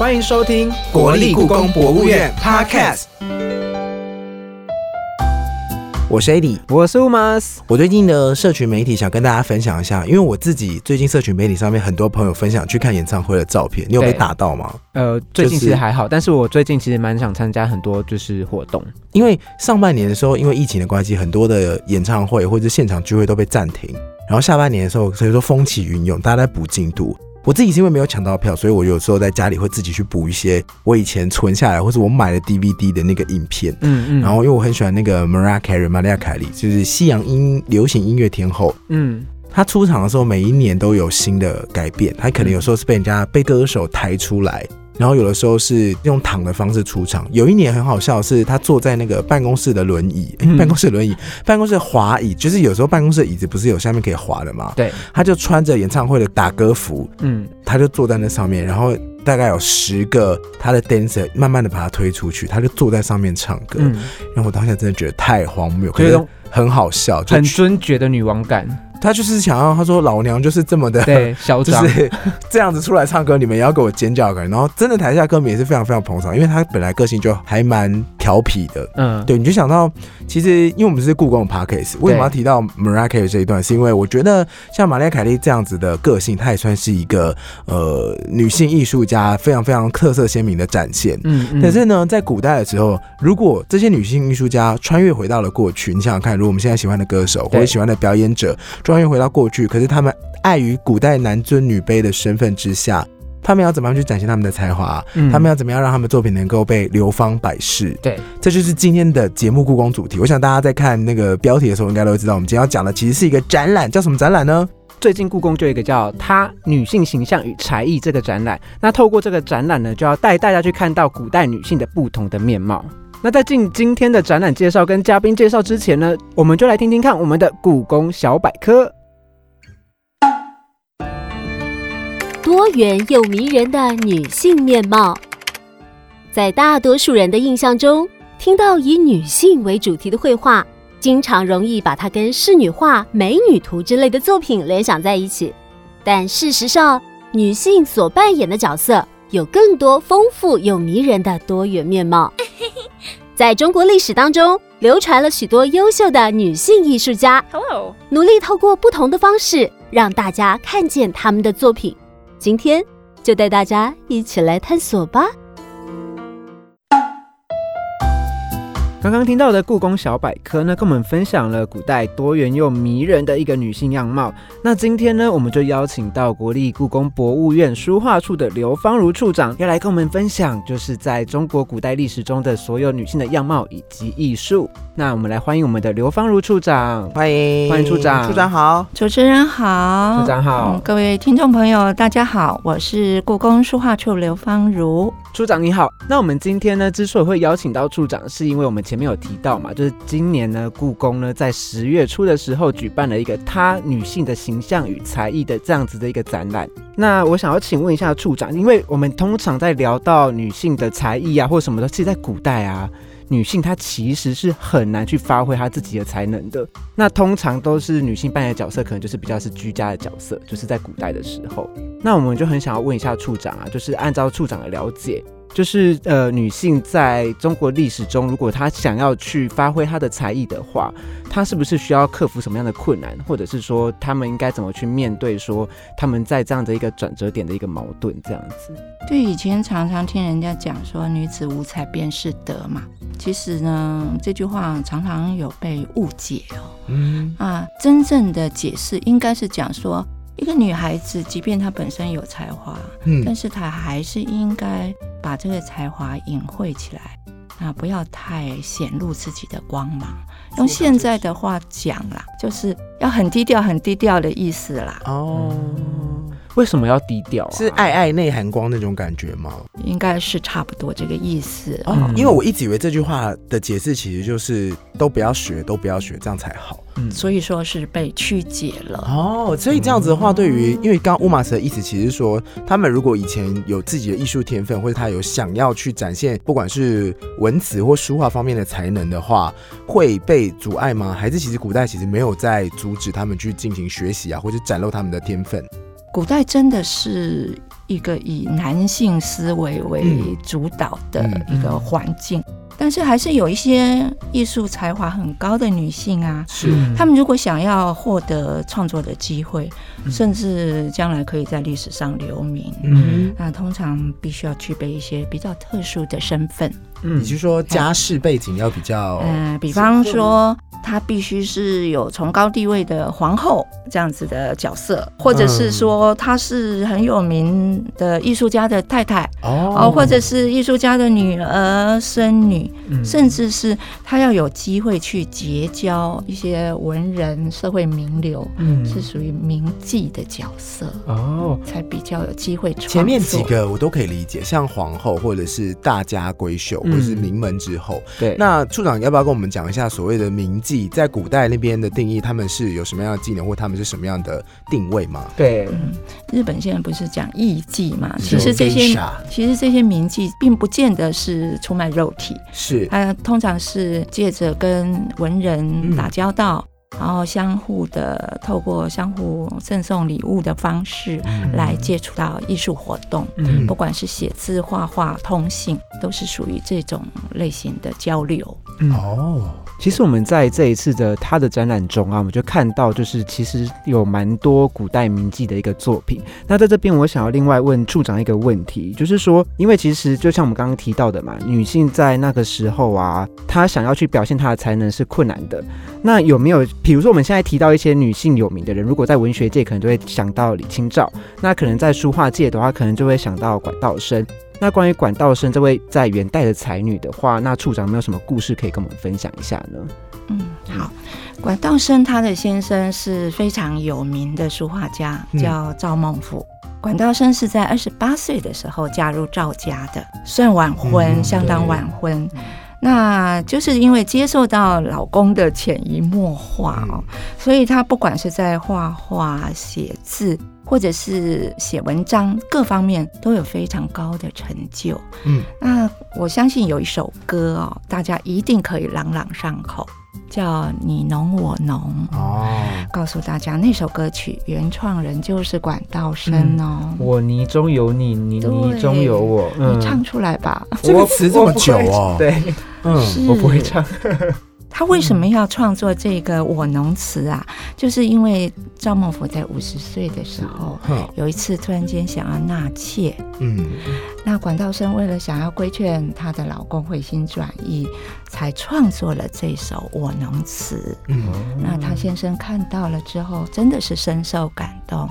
欢迎收听国立故宫博物院 Podcast。我是 AD，我是 Umas。我最近的社群媒体想跟大家分享一下，因为我自己最近社群媒体上面很多朋友分享去看演唱会的照片，你有被打到吗？呃，最近其实还好，但是我最近其实蛮想参加很多就是活动。因为上半年的时候，因为疫情的关系，很多的演唱会或者是现场聚会都被暂停，然后下半年的时候，所以说风起云涌，大家在补进度。我自己是因为没有抢到票，所以我有时候在家里会自己去补一些我以前存下来或者我买的 DVD 的那个影片。嗯嗯，然后因为我很喜欢那个 Mariah Carey 玛利亚凯莉，就是西洋音流行音乐天后。嗯她出场的时候，每一年都有新的改变。她可能有时候是被人家被歌手抬出来，然后有的时候是用躺的方式出场。有一年很好笑是，她坐在那个办公室的轮椅，办公室的轮椅，办公室的滑椅，就是有时候办公室的椅子不是有下面可以滑的吗？对，她就穿着演唱会的打歌服，嗯她就坐在那上面，然后大概有十个她的 dancer 慢慢的把她推出去，她就坐在上面唱歌。嗯，然后我当下真的觉得太荒谬，可是很好笑，很尊爵的女王感。他就是想要他说老娘就是这么的，对，嚣就张。是这样子出来唱歌，你们也要给我尖叫感。然后真的台下歌迷也是非常非常捧场，因为他本来个性就还蛮调皮的。嗯，对，你就想到，其实因为我们是故宫的 podcast，为什么要提到 Mariah Carey 这一段？是因为我觉得像玛丽亚凯莉这样子的个性，她也算是一个呃女性艺术家非常非常特色鲜明的展现。嗯嗯，可是呢，在古代的时候，如果这些女性艺术家穿越回到了过去，你想想看，如果我们现在喜欢的歌手或者喜欢的表演者穿越回到过去，可是他们碍于古代男尊女卑的身份之下，他们要怎么样去展现他们的才华？嗯他们要怎么样让他们的作品能够被流芳百世？对，这就是今天的节目故宫主题。我想大家在看那个标题的时候，应该都会知道，我们今天要讲的其实是一个展览，叫什么展览呢？最近故宫就有一个叫“她女性形象与才艺”这个展览。那透过这个展览呢，就要带大家去看到古代女性的不同的面貌。那在进今天的展览介绍跟嘉宾介绍之前呢，我们就来听听看我们的故宫小百科。多元又迷人的女性面貌，在大多数人的印象中，听到以女性为主题的绘画，经常容易把它跟仕女画、美女图之类的作品联想在一起。但事实上，女性所扮演的角色有更多丰富又迷人的多元面貌。在中国历史当中，流传了许多优秀的女性艺术家，Hello，努力透过不同的方式让大家看见他们的作品。今天就带大家一起来探索吧。刚刚听到的故宫小百科呢，跟我们分享了古代多元又迷人的一个女性样貌。那今天呢，我们就邀请到国立故宫博物院书画处的刘芳如处长，要来跟我们分享，就是在中国古代历史中的所有女性的样貌以及艺术。那我们来欢迎我们的刘芳如处长。欢迎欢迎处长处长好。主持人好，处长好嗯各位听众朋友，大家好，我是故宫书画处刘芳如。处长你好，那我们今天呢，之所以会邀请到处长，是因为我们前面有提到嘛，就是今年呢，故宫呢在十月初的时候举办了一个她女性的形象与才艺的这样子的一个展览。那我想要请问一下处长，因为我们通常在聊到女性的才艺啊，或者什么的，其实在古代啊。女性她其实是很难去发挥她自己的才能的，那通常都是女性扮演的角色，可能就是比较是居家的角色，就是在古代的时候。那我们就很想要问一下处长啊，就是按照处长的了解，就是呃，女性在中国历史中，如果她想要去发挥她的才艺的话，她是不是需要克服什么样的困难，或者是说她们应该怎么去面对说她们在这样的一个转折点的一个矛盾这样子？对，以前常常听人家讲说“女子无才便是德”嘛，其实呢，这句话常常有被误解哦。嗯，啊，真正的解释应该是讲说，一个女孩子，即便她本身有才华，嗯但是她还是应该把这个才华隐晦起来，啊，不要太显露自己的光芒。用现在的话讲啦，就是要很低调、很低调的意思啦。哦，为什么要低调、啊？是爱爱内涵光那种感觉吗？应该是差不多这个意思。哦，嗯因为我一直以为这句话的解释其实就是都不要学，都不要学，这样才好。嗯所以说是被曲解了。哦，所以这样子的话，对于因为刚刚乌马斯的意思，其实说，他们如果以前有自己的艺术天分，或者他有想要去展现，不管是文词或书画方面的才能的话，会被阻碍吗？还是其实古代其实没有在阻止他们去进行学习啊，或者展露他们的天分？古代真的是一个以男性思维为主导的一个环境。但是还是有一些艺术才华很高的女性啊，是她们如果想要获得创作的机会，甚至将来可以在历史上留名，嗯，那通常必须要具备一些比较特殊的身份。你是说家世背景要比较？嗯，比方说。她必须是有崇高地位的皇后这样子的角色，或者是说她是很有名的艺术家的太太哦，或者是艺术家的女儿、孙女，甚至是她要有机会去结交一些文人、社会名流，嗯，是属于名妓的角色哦，才比较有机会。前面几个我都可以理解，像皇后或者是大家闺秀，或者是名门之后。对，那处长要不要跟我们讲一下所谓的名妓？在古代那边的定义，他们是有什么样的技能，或他们是什么样的定位吗？对，嗯日本现在不是讲艺妓嘛？其实这些其实这些名妓并不见得是出卖肉体，是它通常是借着跟文人打交道。然后相互的透过相互赠送礼物的方式来接触到艺术活动，嗯，不管是写字、画画、通信，都是属于这种类型的交流。哦，其实我们在这一次的他的展览中啊，我们就看到，就是其实有蛮多古代名妓的一个作品。那在这边，我想要另外问处长一个问题，就是说，因为其实就像我们刚刚提到的嘛，女性在那个时候啊，她想要去表现她的才能是困难的。那有没有？比如说，我们现在提到一些女性有名的人，如果在文学界可能就会想到李清照，那可能在书画界的话，可能就会想到管道生。那关于管道生这位在元代的才女的话，那处长没有什么故事可以跟我们分享一下呢？嗯，好，管道生他的先生是非常有名的书画家，叫赵孟頫。管道生是在二十八岁的时候嫁入赵家的，算晚婚，相当晚婚。那就是因为接受到老公的潜移默化哦，所以她不管是在画画、写字，或者是写文章，各方面都有非常高的成就。嗯，那我相信有一首歌哦，大家一定可以朗朗上口。叫你侬我侬哦，告诉大家那首歌曲原创人就是管道生哦。我泥中有你，你泥中有我，你唱出来吧。这个词这么久哦，对，嗯，我不会唱。他为什么要创作这个我侬词啊？就是因为赵孟頫在五十岁的时候，有一次突然间想要纳妾，嗯，那管道生为了想要规劝她的老公回心转意。才创作了这首《我能词》。嗯，那他先生看到了之后，真的是深受感动，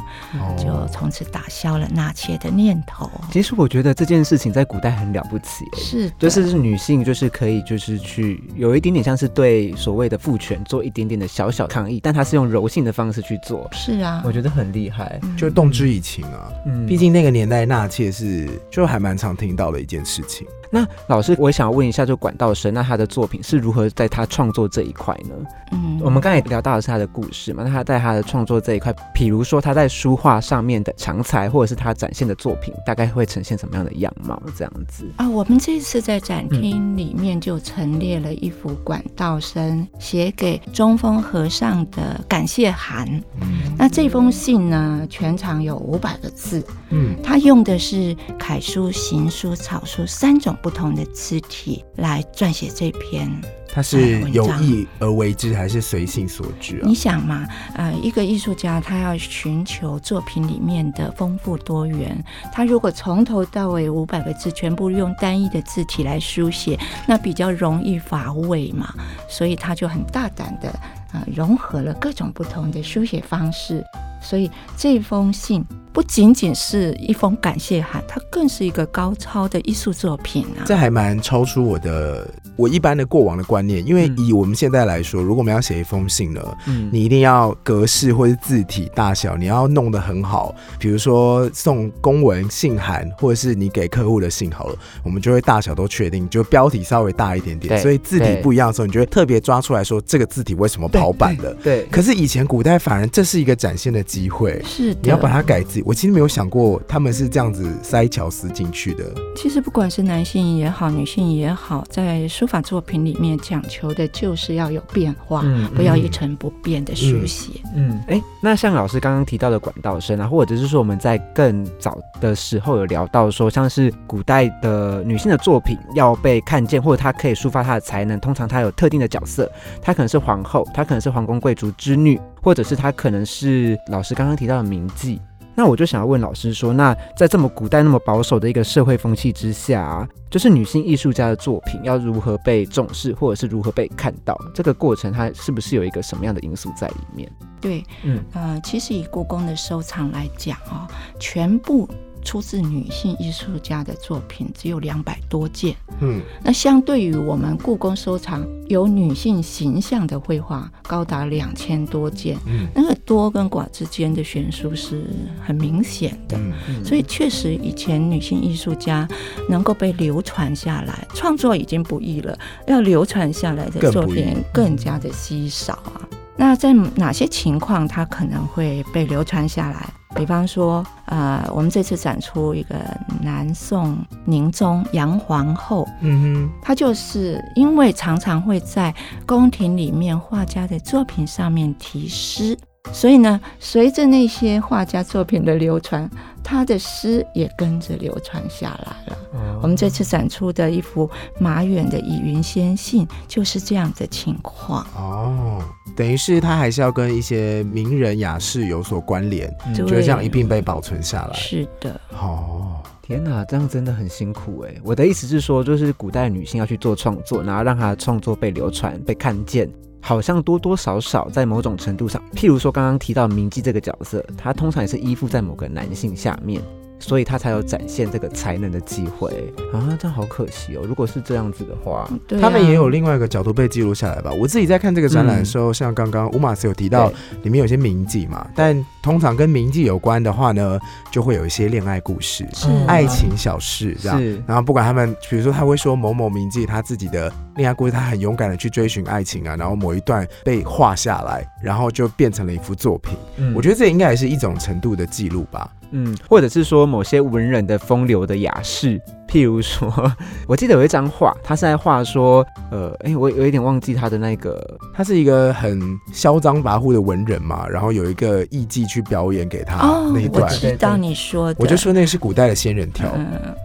就从此打消了纳妾的念头。其实我觉得这件事情在古代很了不起，是，就是女性就是可以就是去有一点点像是对所谓的父权做一点点的小小抗议，但她是用柔性的方式去做。是啊，我觉得很厉害，就动之以情啊。嗯，毕竟那个年代纳妾是就还蛮常听到的一件事情。那老师，我也想要问一下，就管道生，那他的作品是如何在他创作这一块呢？嗯，我们刚才聊到的是他的故事嘛，那他在他的创作这一块，比如说他在书画上面的长才，或者是他展现的作品，大概会呈现什么样的样貌？这样子啊，我们这次在展厅里面就陈列了一幅管道生写给中峰和尚的感谢函。嗯，那这封信呢，全长有五百个字。嗯，他用的是楷书、行书、草书三种。不同的字体来撰写这篇，他是有意而为之，还是随性所致？你想嘛，呃，一个艺术家他要寻求作品里面的丰富多元，他如果从头到尾五百个字全部用单一的字体来书写，那比较容易乏味嘛，所以他就很大胆的啊，融合了各种不同的书写方式，所以这封信。不仅仅是一封感谢函，它更是一个高超的艺术作品啊！这还蛮超出我的我一般的过往的观念，因为以我们现在来说，如果我们要写一封信呢，嗯，你一定要格式或者字体大小，你要弄得很好。比如说送公文信函，或者是你给客户的信好了，我们就会大小都确定，就标题稍微大一点点，所以字体不一样的时候，你就会特别抓出来说这个字体为什么跑版的。对。可是以前古代反而这是一个展现的机会，是你要把它改字。我其实没有想过他们是这样子塞巧思进去的。其实不管是男性也好，女性也好，在书法作品里面讲求的就是要有变化，嗯不要一成不变的书写。嗯，哎，那像老师刚刚提到的管道声啊，或者是说我们在更早的时候有聊到说，像是古代的女性的作品要被看见，或者她可以抒发她的才能，通常她有特定的角色，她可能是皇后，她可能是皇宫贵族之女，或者是她可能是老师刚刚提到的名妓。那我就想要问老师说，那在这么古代那么保守的一个社会风气之下、啊，就是女性艺术家的作品要如何被重视，或者是如何被看到，这个过程它是不是有一个什么样的因素在里面？对，嗯呃，其实以故宫的收藏来讲哦，全部出自女性艺术家的作品只有两百多件。嗯，那相对于我们故宫收藏有女性形象的绘画，高达两千多件，嗯那个多跟寡之间的悬殊是很明显的。嗯所以确实，以前女性艺术家能够被流传下来，创作已经不易了，要流传下来的作品更加的稀少啊。那在哪些情况它可能会被流传下来？比方说，呃，我们这次展出一个南宋宁宗杨皇后，嗯哼。她就是因为常常会在宫廷里面画家的作品上面题诗，所以呢，随着那些画家作品的流传，他的诗也跟着流传下来了。我们这次展出的一幅马远的《以云先信》就是这样的情况。哦，等于是他还是要跟一些名人雅士有所关联，嗯对就会这样一并被保存下来。是的，哦，天哪，这样真的很辛苦哎！我的意思是说，就是古代女性要去做创作，然后让她的创作被流传、被看见，好像多多少少在某种程度上，譬如说刚刚提到明记这个角色，他通常也是依附在某个男性下面。所以他才有展现这个才能的机会啊，这样好可惜哦。如果是这样子的话，他们也有另外一个角度被记录下来吧。我自己在看这个展览的时候，像刚刚乌马斯有提到，里面有些名妓嘛，但通常跟名妓有关的话呢，就会有一些恋爱故事、是爱情小事这样。然后不管他们，比如说他会说某某名妓他自己的恋爱故事，他很勇敢的去追寻爱情啊，然后某一段被画下来，然后就变成了一幅作品。嗯我觉得这应该也是一种程度的记录吧。嗯，或者是说某些文人的风流的雅士，譬如说，我记得有一张画，他是在画说，呃，哎，我有一点忘记他的那个，他是一个很嚣张跋扈的文人嘛，然后有一个艺妓去表演给他哦那一，段，我知道你说的，我就说那是古代的仙人跳。嗯，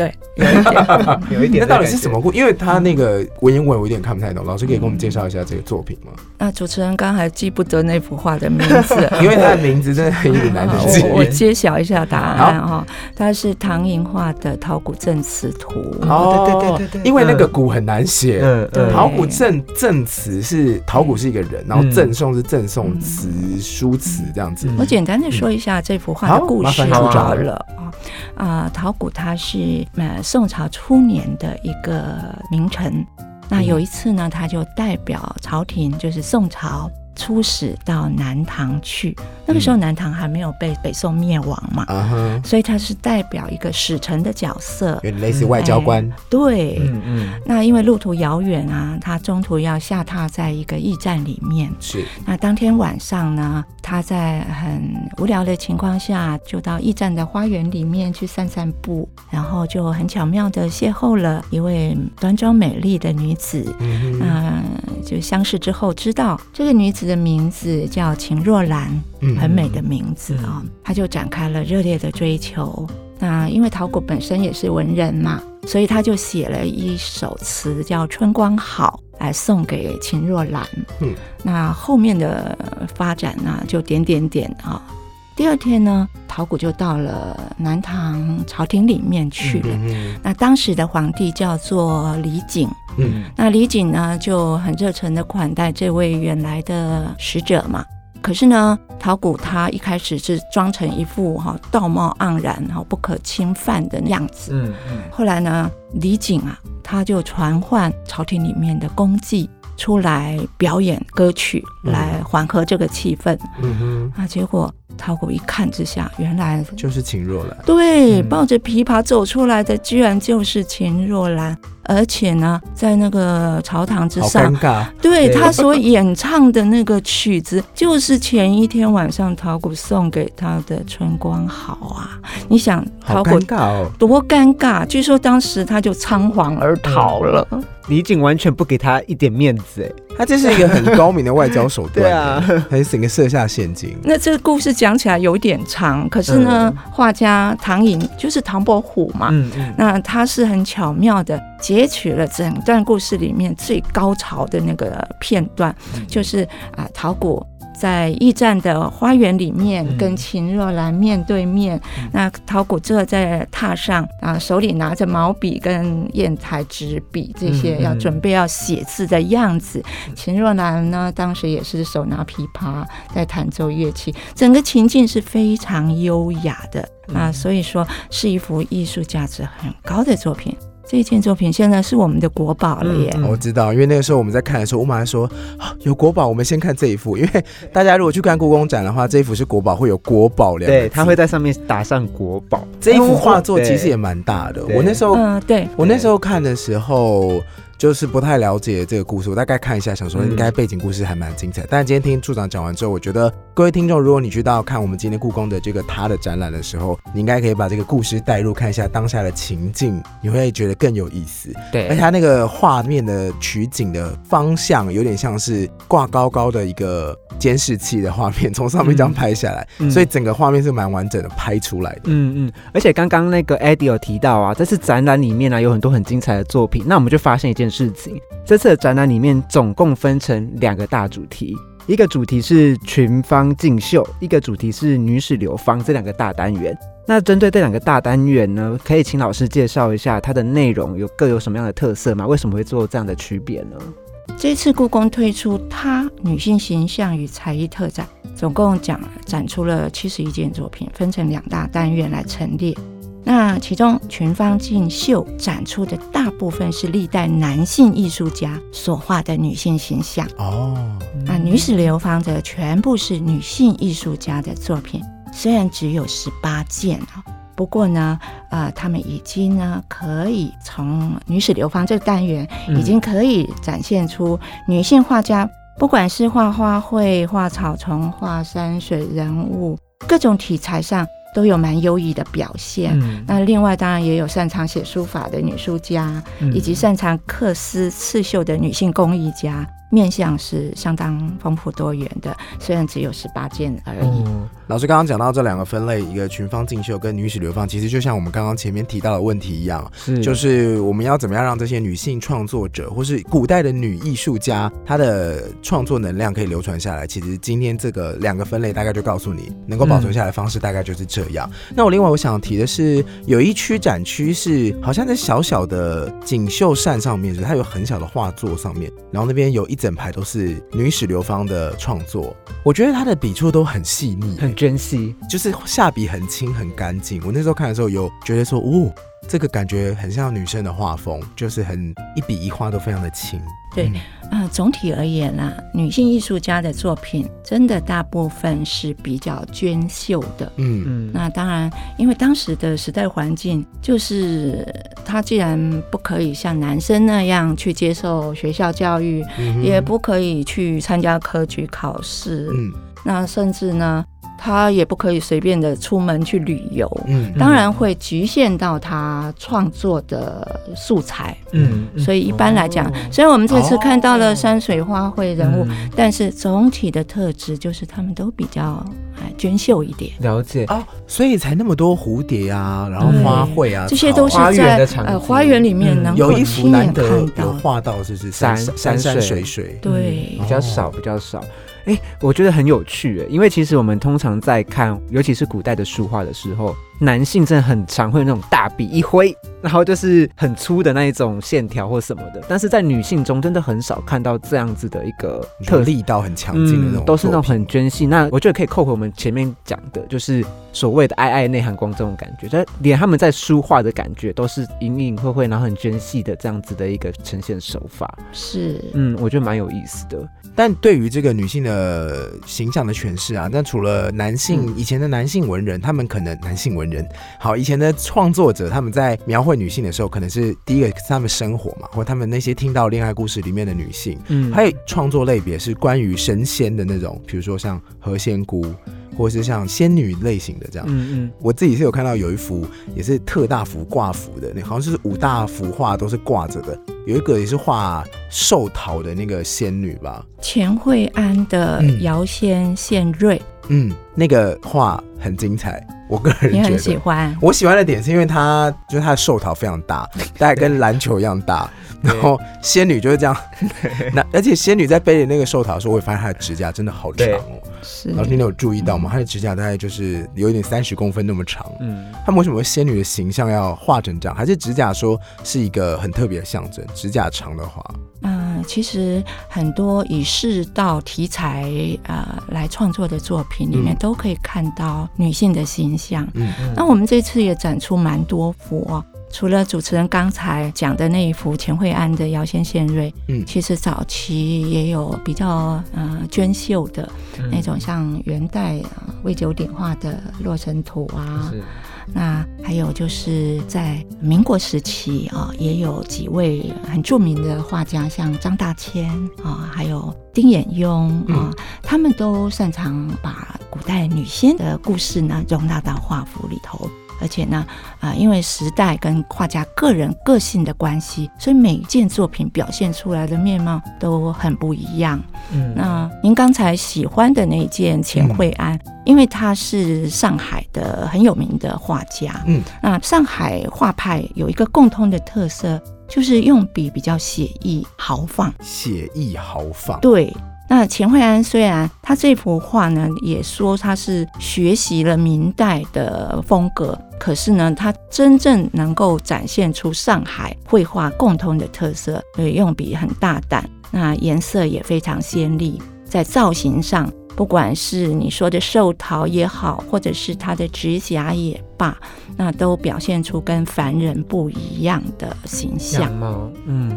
对，有一点。有一 那到底是什么故？因为他那个文言文我有点看不太懂，老师可以给我们介绍一下这个作品吗？那主持人刚还记不得那幅画的名字，因为他的名字真的很有点难好记。我我揭晓一下答案哈，它是唐寅画的《陶古镇词图》。哦，对对对对对因为那个古很难写。陶谷赠赠词是陶谷是一个人，然后嗯赠送是赠送词书词这样子。嗯我简单的说一下这幅画的故事好了啊啊，陶谷他是呃宋朝初年的一个名臣，那有一次呢，他就代表朝廷，就是宋朝出使到南唐去，那个时候南唐还没有被北宋灭亡嘛，所以他是代表一个使臣的角色，有点类似外交官。对。嗯嗯。那因为路途遥远啊，他中途要下榻在一个驿站里面，是，那当天晚上呢，他在很无聊的情况下，就到驿站的花园里面去散散步，然后就很巧妙的邂逅了一位端庄美丽的女子。嗯就相识之后，知道这个女子的名字叫秦若兰，嗯很美的名字啊、他就展开了热烈的追求。那因为陶谷本身也是文人嘛，所以他就写了一首词叫《春光好》来送给秦若兰。嗯，那后面的发展呢，就点点点啊。第二天呢，陶谷就到了南唐朝廷里面去了。嗯那当时的皇帝叫做李璟，嗯那李璟呢就很热诚的款待这位远来的使者嘛。可是呢，陶谷他一开始是装成一副哈道貌岸然、哈不可侵犯的样子。嗯嗯后来呢，李璟啊，他就传唤朝廷里面的功绩出来表演歌曲，嗯来缓和这个气氛。嗯哼，啊，结果陶谷一看之下，原来就是秦若兰。对，嗯抱着琵琶走出来的，居然就是秦若兰，而且呢，在那个朝堂之好上尴，尬。对对他所演唱的那个曲子，就是前一天晚上陶谷送给他的春光好啊！你想好陶谷尴尬哦！多尴尬？据说当时他就仓皇而逃了。李景完全不给他一点面子，哎，他这是一个很高明的外交手段，对啊，还整个设下陷阱。那这个故事讲起来有点长，可是呢，画家唐寅就是唐伯虎嘛，嗯嗯，那他是很巧妙的截取了整段故事里面最高潮的那个片段，就是啊，陶谷。在驿站的花园里面，嗯跟秦若兰面对面。那陶谷坐在榻上啊，手里拿着毛笔跟砚台纸笔这些，要准备要写字的样子。秦若兰呢，当时也是手拿琵琶在弹奏乐器，整个情境是非常优雅的啊，所以说是一幅艺术价值很高的作品。这件作品现在是我们的国宝了耶。嗯我知道，因为那个时候我们在看的时候，我马上说、啊 有国宝，我们先看这一幅。因为大家如果去看故宫展的话，这一幅是国宝，会有国宝两个字对，他会在上面打上国宝，这一幅画作其实也蛮大的。我那时候嗯、对，我那时候看的时候。就是不太了解这个故事，我大概看一下，想说应该背景故事还蛮精彩。但今天听处长讲完之后，我觉得各位听众，如果你去到看我们今天故宫的这个他的展览的时候，你应该可以把这个故事带入，看一下当下的情境，你会觉得更有意思。对而且对，它那个画面的取景的方向有点像是挂高高的一个监视器的画面，从上面这样拍下来，嗯所以整个画面是蛮完整的拍出来的。嗯嗯，而且刚刚那个 Eddie 有提到啊，这次展览里面呢、有很多很精彩的作品。那我们就发现一件事情，这次的展览里面总共分成两个大主题，一个主题是群芳竞秀，一个主题是女史流芳，这两个大单元。那针对这两个大单元呢，可以请老师介绍一下它的内容有各有什么样的特色吗？为什么会做这样的区别呢？这次故宫推出她女性形象与才艺特展，总共讲展出了七十一件作品，分成两大单元来陈列。那其中群芳竞秀展出的大部分是历代男性艺术家所画的女性形象，哦，那女史流芳的全部是女性艺术家的作品，虽然只有十八件啊，不过呢，呃，他们已经呢可以从女史流芳这个单元，已经可以展现出女性画家，不管是画花卉、画草丛、画山水人物，各种题材上都有蛮优异的表现。嗯那另外当然也有擅长写书法的女书家，嗯以及擅长刻丝刺绣的女性工艺家，面相是相当丰富多元的，虽然只有十八件而已。哦老师刚刚讲到这两个分类，一个群芳竞秀跟女史流芳，其实就像我们刚刚前面提到的问题一样，是就是我们要怎么样让这些女性创作者或是古代的女艺术家，她的创作能量可以流传下来。其实今天这个两个分类大概就告诉你，能够保存下来的方式大概就是这样。那我另外我想提的是，有一区展区是好像在小小的锦绣扇上面，就是它有很小的画作上面，然后那边有一整排都是女史流芳的创作，我觉得她的笔触都很细腻、很珍惜，就是下笔很轻很干净。我那时候看的时候有觉得说，哦，这个感觉很像女生的画风，就是很一笔一画都非常的轻。对嗯。啊、总体而言啦，女性艺术家的作品真的大部分是比较娟秀的。嗯。嗯，那当然，因为当时的时代环境，就是她既然不可以像男生那样去接受学校教育，嗯也不可以去参加科举考试，嗯。那甚至呢，她也不可以随便的出门去旅游。嗯当然会局限到他创作的素材，嗯嗯所以一般来讲哦，虽然我们这次看到哦了山水花卉人物，嗯但是总体的特质就是他们都比较哎娟秀一点。了解。哦，所以才那么多蝴蝶啊，然后花卉啊，这些都是在呃花园里面嗯能够有一幅亲眼难得有看到。画到，就是山山山山水水。对比较少，比较少。哎、我觉得很有趣哎，因为其实我们通常在看，尤其是古代的书画的时候，男性真的很常会有那种大笔一挥，然后就是很粗的那一种线条或什么的，但是在女性中真的很少看到这样子的一个特特力道很强劲的那种、嗯，都是那种很娟细。那我觉得可以扣回我们前面讲的，就是所谓的爱爱内涵光这种感觉，就连他们在书画的感觉都是隐隐晦晦，然后很娟细的这样子的一个呈现手法。是，嗯，我觉得蛮有意思的。但对于这个女性的形象的诠释啊，那除了男性、嗯以前的男性文人，他们可能男性文人。好，以前的创作者他们在描绘女性的时候，可能是第一个是他们生活嘛，或他们那些听到恋爱故事里面的女性，嗯。还有创作类别是关于神仙的那种，比如说像何仙姑，或者是像仙女类型的这样。嗯嗯。我自己是有看到有一幅也是特大幅挂幅的，那好像是五大幅画都是挂着的，有一个也是画寿桃的那个仙女吧，钱惠安的瑶仙献瑞，嗯，那个画很精彩，我个人也很喜。欢。我喜欢的点是因为它就是它的寿桃非常大，大概跟篮球一样大，然后仙女就是这样，那而且仙女在背着那个寿桃的时候，我会发现她的指甲真的好长哦。是老师，你有注意到吗？她的指甲大概就是有一点三十公分那么长。嗯，他们为什么仙女的形象要画成这样？还是指甲说是一个很特别的象征？指甲长的话，嗯，其实很多以世道题材呃来创作的作品里面，嗯。都可以看到女性的形象。嗯。那我们这次也展出蛮多幅哦，除了主持人刚才讲的那一幅钱惠安的摇仙献瑞，嗯其实早期也有比较呃娟秀的嗯。那种，像元代呃魏九点画的《洛神图》啊，是那还有就是在民国时期啊，也有几位很著名的画家，像张大千啊，还有丁衍雍啊，他们都擅长把古代女仙的故事呢容纳到画幅里头。而且呢，啊、因为时代跟画家个人个性的关系，所以每一件作品表现出来的面貌都很不一样。嗯那您刚才喜欢的那一件钱惠安，因为他是上海的很有名的画家，嗯，那上海画派有一个共通的特色，就是用笔比较写意豪放。写意豪放。对，那钱惠安虽然他这幅画呢，也说他是学习了明代的风格，可是呢，他真正能够展现出上海绘画共通的特色，所以用笔很大胆，那颜色也非常鲜丽，在造型上。不管是你说的寿桃也好，或者是他的指甲也罢，那都表现出跟凡人不一样的形象。嗯。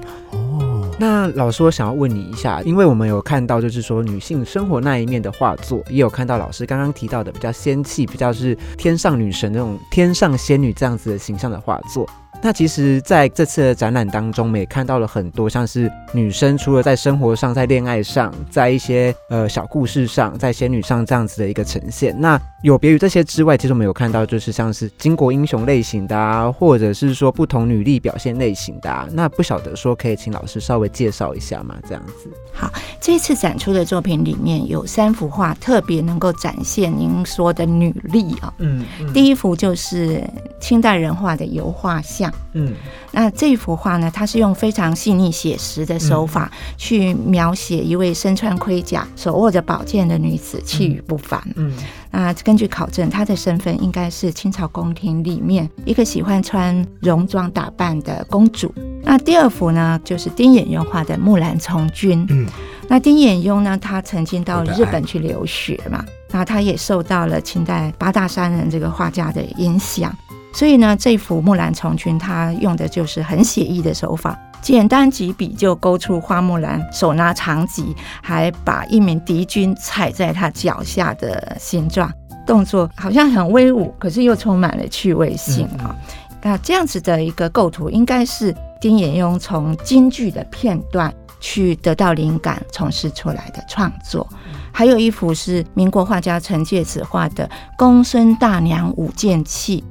那老师，我想要问你一下，因为我们有看到，就是说女性生活那一面的画作，也有看到老师刚刚提到的比较仙气、比较是天上女神那种天上仙女这样子的形象的画作。那其实在这次的展览当中，我们也看到了很多像是女生除了在生活上、在恋爱上、在一些呃小故事上、在仙女上这样子的一个呈现。那有别于这些之外，其实我们有看到就是像是巾帼英雄类型的啊，或者是说不同女力表现类型的啊。那不晓得说可以请老师稍微介绍一下吗？这样子。好这次展出的作品里面有三幅画特别能够展现您说的女力啊、嗯，第一幅就是清代人画的油画像，嗯那这幅画呢，它是用非常细腻写实的手法、去描写一位身穿盔甲、手握着宝剑的女子气宇不凡。嗯那根据考证，她的身份应该是清朝宫廷里面一个喜欢穿戎装打扮的公主。那第二幅呢，就是丁衍庸画的《木兰从军》。嗯，那丁衍庸呢，他曾经到日本去留学嘛，那他也受到了清代八大山人这个画家的影响，所以呢，这幅《木兰从军》他用的就是很写意的手法。简单几笔就勾出花木兰手拿长戟，还把一名敌军踩在他脚下的形状，动作好像很威武，可是又充满了趣味性啊、那这样子的一个构图，应该是丁衍庸从京剧的片段去得到灵感，从事出来的创作。还有一幅是民国画家陈介子画的《公孙大娘舞剑器》。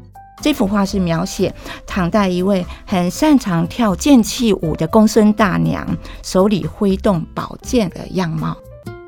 这幅画是描写唐代一位很擅长跳剑器舞的公孙大娘手里挥动宝剑的样貌。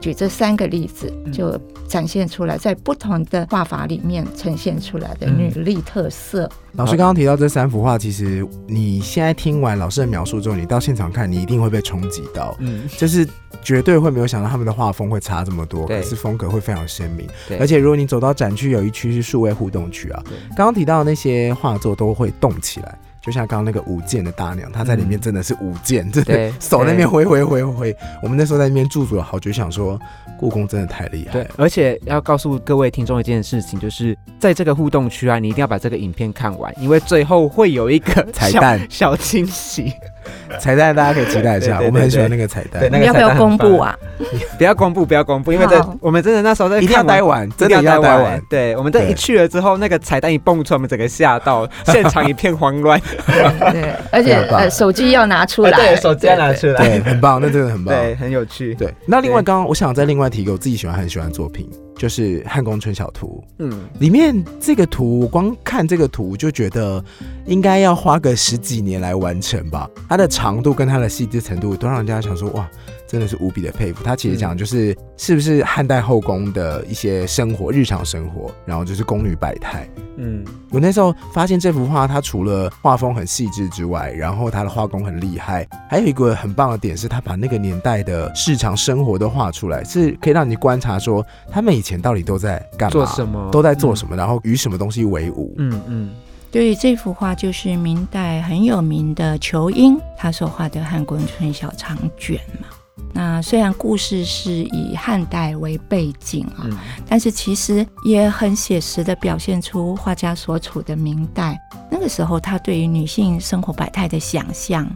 举这三个例子，就展现出来在不同的画法里面呈现出来的女力特色。老师刚刚提到这三幅画，其实你现在听完老师的描述之后，你到现场看，你一定会被冲击到，嗯，就是绝对会没有想到他们的画风会差这么多，对可是风格会非常鲜明。而且如果你走到展区，有一区是数位互动区啊，刚刚提到的那些画作都会动起来。就像刚刚那个舞剑的大娘，她在里面真的是舞剑，真的对 手那边挥挥挥挥。我们那时候在那边驻足了好久，想说故宫真的太厉害。，对而且要告诉各位听众一件事情，就是在这个互动区啊，你一定要把这个影片看完，因为最后会有一个彩蛋小惊喜。彩蛋大家可以期待一下，我们很喜欢那个彩蛋对，那个你要不要公布啊？不要公布，不要公布，因为在我们真的那时候在一定要待完，真一定的要待完完。。对，我们这一去了之后，那个彩蛋一蹦出来，我们整个吓到，现场一片慌乱。对，而且呃，手机要拿出来，对，手机要拿出来。对，很棒，那真的很棒。对，很有趣。对，那另外刚刚我想再另外提一个我自己喜欢很喜欢的作品，就是《汉宫春晓图》。嗯，里面这个图，我光看这个图就觉得应该要花个十几年来完成吧。它的长度跟它的细致程度，都让人家想说哇，真的是无比的佩服。它其实讲就是是不是汉代后宫的一些生活、日常生活，然后就是宫女百态。嗯，我那时候发现这幅画，它除了画风很细致之外，然后它的画工很厉害，还有一个很棒的点是，它把那个年代的日常生活都画出来，是可以让你观察说他们以前到底都在干嘛，做什么都在做什么，然后与什么东西为伍。嗯嗯对，这幅画就是明代很有名的仇英他所画的《汉宫春晓长卷》嘛。那虽然故事是以汉代为背景啊，嗯但是其实也很写实的表现出画家所处的明代那个时候他对于女性生活百态的想象。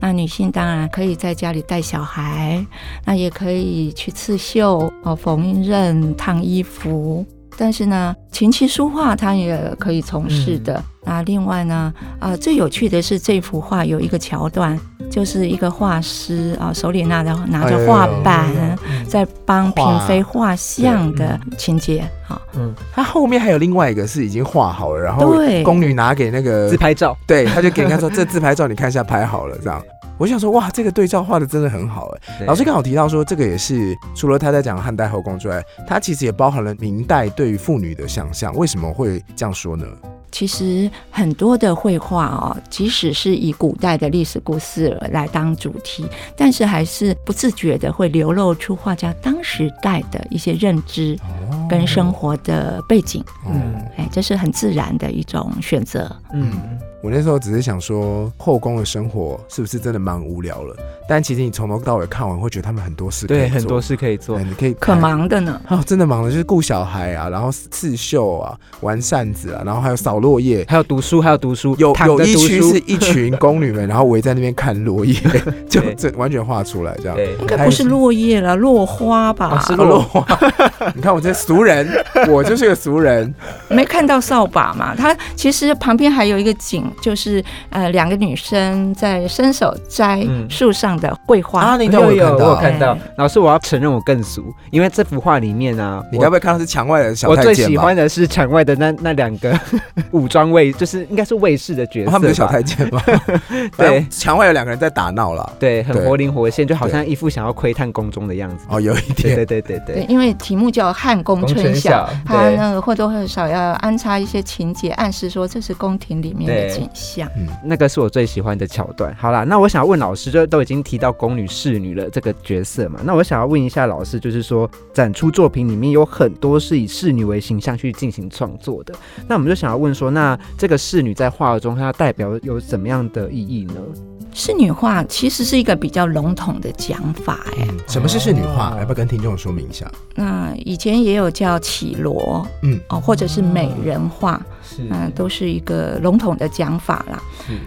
那女性当然可以在家里带小孩，那也可以去刺绣、哦缝纫、烫衣服。但是呢，琴棋书画他也可以从事的。那另外呢，啊、最有趣的是这幅画有一个桥段，就是一个画师啊、手里拿着拿着画板，在帮嫔妃画像的情节好。嗯，他后面还有另外一个是已经画好了，然后对宫女拿给那个自，拍照。对，他就给人家说 这自拍照你看一下拍好了这样。我想说，哇，这个对照画的真的很好哎。老师刚好提到说，这个也是除了他在讲汉代后宫之外，他其实也包含了明代对于妇女的想象。为什么会这样说呢？其实很多的绘画哦，即使是以古代的历史故事来当主题，但是还是不自觉的会流露出画家当时代的一些认知跟生活的背景。嗯嗯哎，这是很自然的一种选择。嗯，我那时候只是想说，后宫的生活是不是真的蛮无聊了？但其实你从头到尾看完，会觉得他们很多事可以对，做很多事可以做对，。你可以可忙的呢，哦，真的忙的，就是顾小孩啊，然后刺绣啊，玩扇子啊，然后还有扫落叶。还有读书，还有读书，有有一区书是一群 宫女们，然后围在那边看落叶，就这完全画出来这样。对应该不是落叶了，落花吧？哦是啊落花，你看我这俗人，我就是个俗人。没看到扫把嘛？它其实旁边还有一个景，就是呃两个女生在伸手摘嗯树上的桂花。啊，那段有有，我看到我有，看到哎。老师，我要承认我更俗，因为这幅画里面啊，你我该不会看到是墙外的小我最太监我最？喜欢的是墙外的那那两个武装卫，就是应该是卫士的角色、哦他们是小太监吗？对对，墙外有两个人在打闹了。对，很活灵活现，就好像一副想要窥探宫中的样子。哦，有一点对对对对，对，因为题目叫《汉宫宫春晓春晓》，它那个或多或少要安插一些情节，暗示说这是宫廷里面的对景象。那个是我最喜欢的桥段。好啦，那我想要问老师，就都已经提到宫女侍女了这个角色嘛，那我想要问一下老师，就是说展出作品里面有很多是以侍女为形象去进行创作的，那我们就想要问说，那这个侍女在画中它代表有怎么样的意义呢？侍女画其实是一个比较笼统的讲法，哎，嗯什么是侍女画？哦要不要跟听众说明一下？那以前也有叫绮罗，嗯，哦，或者是美人画，是嗯、都是一个笼统的讲法啦。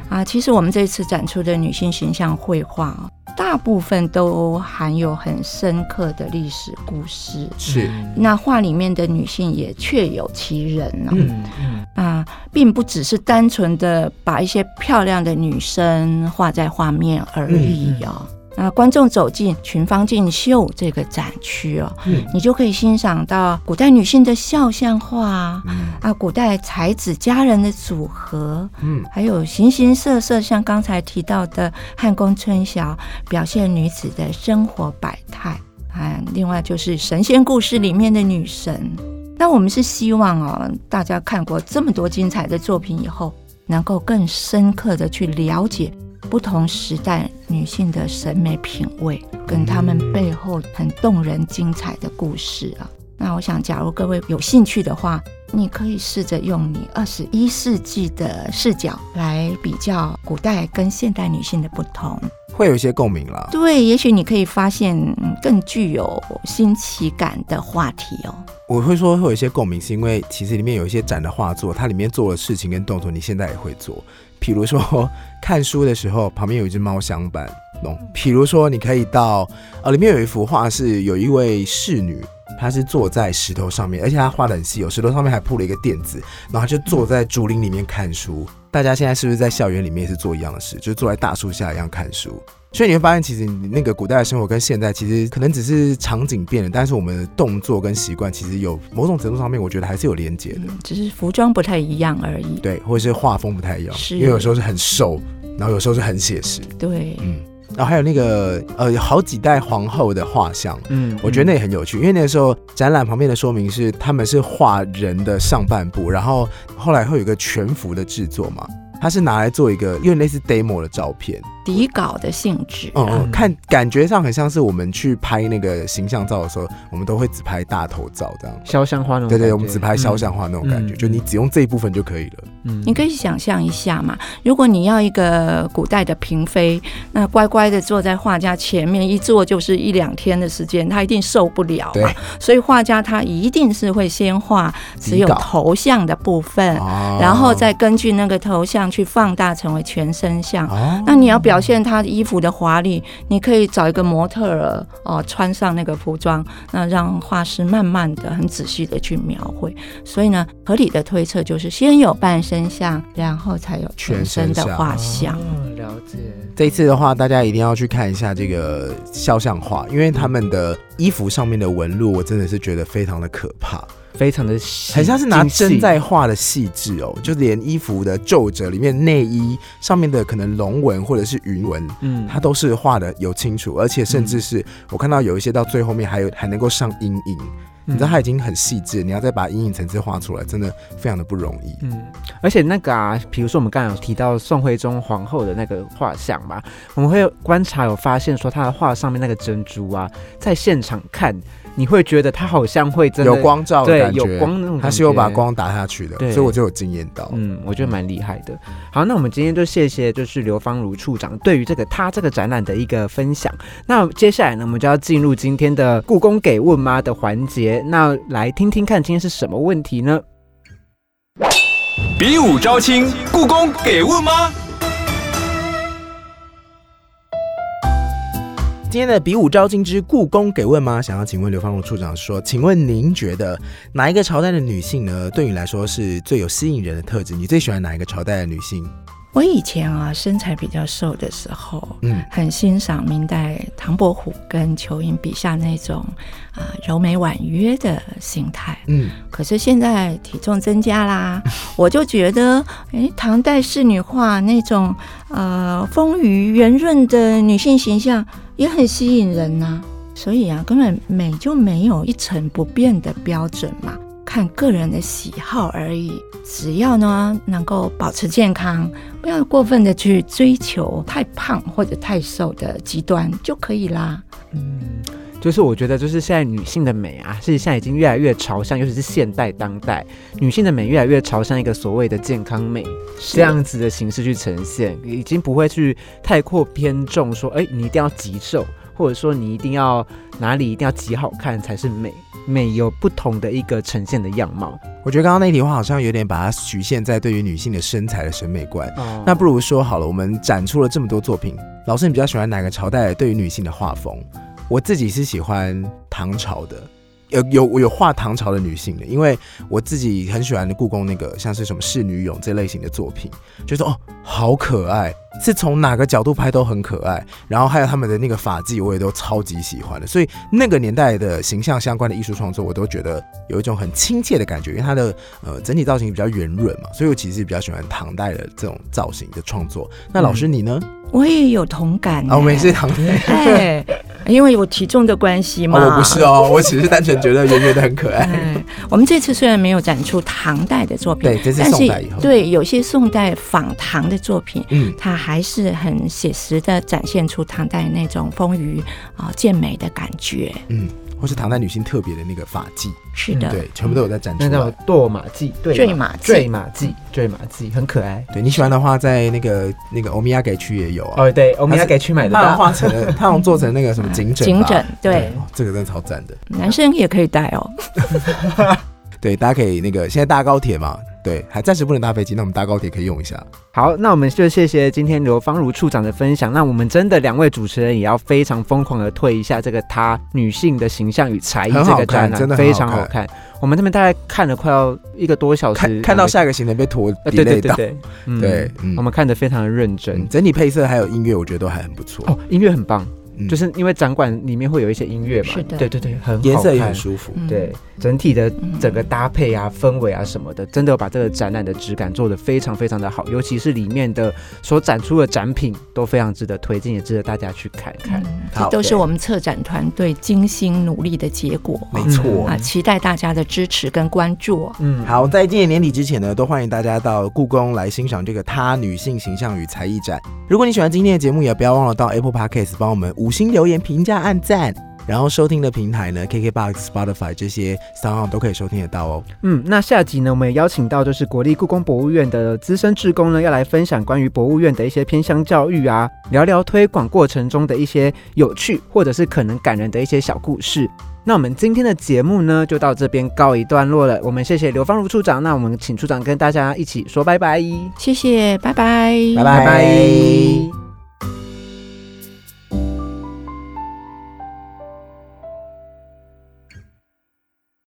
啊，其实我们这次展出的女性形象绘画啊，大部分都含有很深刻的历史故事。是，那画里面的女性也确有其人呢、嗯嗯啊，并不只是单纯的把一些漂亮的女生画在画面而已哦。那观众走进群芳竞秀这个展区哦，嗯你就可以欣赏到古代女性的肖像画啊，古代才子佳人的组合，嗯还有形形色色，像刚才提到的汉宫春晓，表现女子的生活百态啊。另外就是神仙故事里面的女神。那我们是希望哦，大家看过这么多精彩的作品以后，能够更深刻的去了解不同时代女性的审美品味，跟她们背后很动人精彩的故事啊。那我想，假如各位有兴趣的话，你可以试着用你二十一世纪的视角来比较古代跟现代女性的不同。会有一些共鸣了。对，也许你可以发现嗯更具有新奇感的话题哦。我会说会有一些共鸣，是因为其实里面有一些展的画作，它里面做的事情跟动作，你现在也会做。比如说 看书的时候，旁边有一只猫相伴。喏，比如说你可以到呃，里面有一幅画是有一位侍女，她是坐在石头上面，而且他画的很细有，石头上面还铺了一个垫子，然后她就坐在竹林里面看书。大家现在是不是在校园里面也是做一样的事，就是坐在大树下一样看书？所以你会发现，其实你那个古代的生活跟现在其实可能只是场景变了，但是我们的动作跟习惯其实有某种程度上面，我觉得还是有连接的。只是服装不太一样而已。对，或者是画风不太一样，因为有时候是很瘦，然后有时候是很写实。对，嗯，然后还有那个呃，有好几代皇后的画像。嗯我觉得那也很有趣，因为那个时候展览旁边的说明是他们是画人的上半部，然后后来会有一个全幅的制作嘛，它是拿来做一个有点类似 demo 的照片，底稿的性质、啊。嗯嗯，看感觉上很像是我们去拍那个形象照的时候，我们都会只拍大头照这样。肖像画那种对对，我们只拍肖像画那种感觉，嗯就你只用这一部分就可以了。嗯你可以想象一下嘛，如果你要一个古代的嫔妃，那乖乖的坐在画家前面，一坐就是一两天的时间，她一定受不了嘛。所以画家他一定是会先画只有头像的部分，哦然后再根据那个头像去放大成为全身像。哦，那你要表现他衣服的华丽，你可以找一个模特儿哦、穿上那个服装，那让画师慢慢的、很仔细的去描绘。所以呢，合理的推测就是先有半身像，然后才有全身的画像。哦，了解。这一次的话，大家一定要去看一下这个肖像画，因为他们的衣服上面的纹路，我真的是觉得非常的可怕，非常的细很像是拿针在画的细致哦，就连衣服的皱褶里面内衣上面的可能龙纹或者是云纹，嗯。它都是画的有清楚，而且甚至是我看到有一些到最后面还有还能够上阴影，你知道它已经很细致，你要再把阴影层次画出来，真的非常的不容易。嗯，而且那个啊，比如说我们刚刚有提到宋徽宗皇后的那个画像嘛，我们会观察有发现说她的画上面那个珍珠啊，在现场看你会觉得它好像会真的有光照的对感觉，有光那种，它是有把。光打下去的，所以我就有惊艳到。嗯，我觉得蛮厉害的。好，那我们今天就谢谢就是刘芳如处长对于这个他这个展览的一个分享。那接下来呢，我们就要进入今天的故宫给问妈的环节。那来听听看今天是什么问题呢？比武招亲，故宫给问吗？今天的比武招亲之故宫给问吗？想要请问刘芳如处长说，请问您觉得哪一个朝代的女性呢，对你来说是最有吸引人的特质？你最喜欢哪一个朝代的女性？我以前啊身材比较瘦的时候，嗯，很欣赏明代唐伯虎跟仇英笔下那种啊、柔美婉约的形态。嗯，可是现在体重增加啦，我就觉得，诶，唐代仕女画那种呃丰腴圆润的女性形象也很吸引人呐、所以啊，根本美就没有一成不变的标准嘛，看个人的喜好而已。只要呢能够保持健康，不要过分的去追求太胖或者太瘦的极端就可以啦。嗯，就是我觉得，就是现在女性的美啊，是现在已经越来越朝向，尤其是现代当代女性的美越来越朝向一个所谓的健康美这样子的形式去呈现，已经不会去太过偏重说，哎、你一定要极瘦，或者说你一定要哪里一定要极好看才是美。美有不同的一个呈现的样貌。我觉得刚刚那题话好像有点把它局限在对于女性的身材的审美观。哦那不如说好了，我们展出了这么多作品，老师你比较喜欢哪个朝代对于女性的画风？我自己是喜欢唐朝的。有有有画唐朝的女性的，因为我自己很喜欢故宫那个像是什么仕女俑这类型的作品，觉得哦好可爱，是从哪个角度拍都很可爱，然后还有他们的那个发髻我也都超级喜欢的，所以那个年代的形象相关的艺术创作我都觉得有一种很亲切的感觉，因为它的呃整体造型比较圆润嘛，所以我其实比较喜欢唐代的这种造型的创作。那老师你呢？我也有同感、哦，我们也是唐代。哎，因为我体重的关系嘛。哦，我不是哦，我只是单纯觉得圆圆的很可爱。哎，我们这次虽然没有展出唐代的作品，对，这是但宋代以后。，对有些宋代仿唐的作品，嗯，它还是很写实的展现出唐代那种丰腴啊健美的感觉。嗯，或是唐代女性特别的那个发髻，是的，对，全部都有在展出那叫来。堕马髻，对坠马髻坠马髻，坠马髻很可爱。对你喜欢的话，在那个那个欧米亚给区也有啊。哦，对，我们要给区买的它好像吧。画成了，它好像做成那个什么颈枕吧。颈枕对，哦这个真的超赞的。男生也可以戴哦。对，大家可以那个现在搭高铁嘛，对，还暂时不能搭飞机，那我们搭高铁可以用一下。好，那我们就谢谢今天刘芳如处长的分享。那我们真的两位主持人也要非常疯狂的推一下这个她女性的形象与才艺这个展览，真的非常好看。我们这边大概看了快要一个多小时，看看到下个一个行程被拖呃，对对，对对，嗯对嗯我们看的非常的认真嗯。整体配色还有音乐，我觉得都还很不错。哦，音乐很棒，嗯就是因为展馆里面会有一些音乐嘛，是的对对对，很好颜色也很舒服。嗯对，整体的嗯整个搭配啊、氛围啊什么的，真的把这个展览的质感做得非常非常的好，尤其是里面的所展出的展品都非常值得推荐，也值得大家去看看。这都是我们策展团队精心努力的结果。没错。啊，期待大家的支持跟关注。嗯，好，在今年年底之前呢，都欢迎大家到故宫来欣赏这个她女性形象与才艺展。如果你喜欢今天的节目，也不要忘了到 Apple Podcast 帮我们五星留言、评价、按赞。然后收听的平台呢，KKBox、Spotify 这些 s o 都可以收听得到哦。嗯，那下集呢，我们也邀请到就是国立故宫博物院的资深志工呢，要来分享关于博物院的一些偏乡教育啊，聊聊推广过程中的一些有趣或者是可能感人的一些小故事。那我们今天的节目呢，就到这边告一段落了。我们谢谢刘芳如处长，那我们请处长跟大家一起说拜拜，谢谢，拜拜，拜拜拜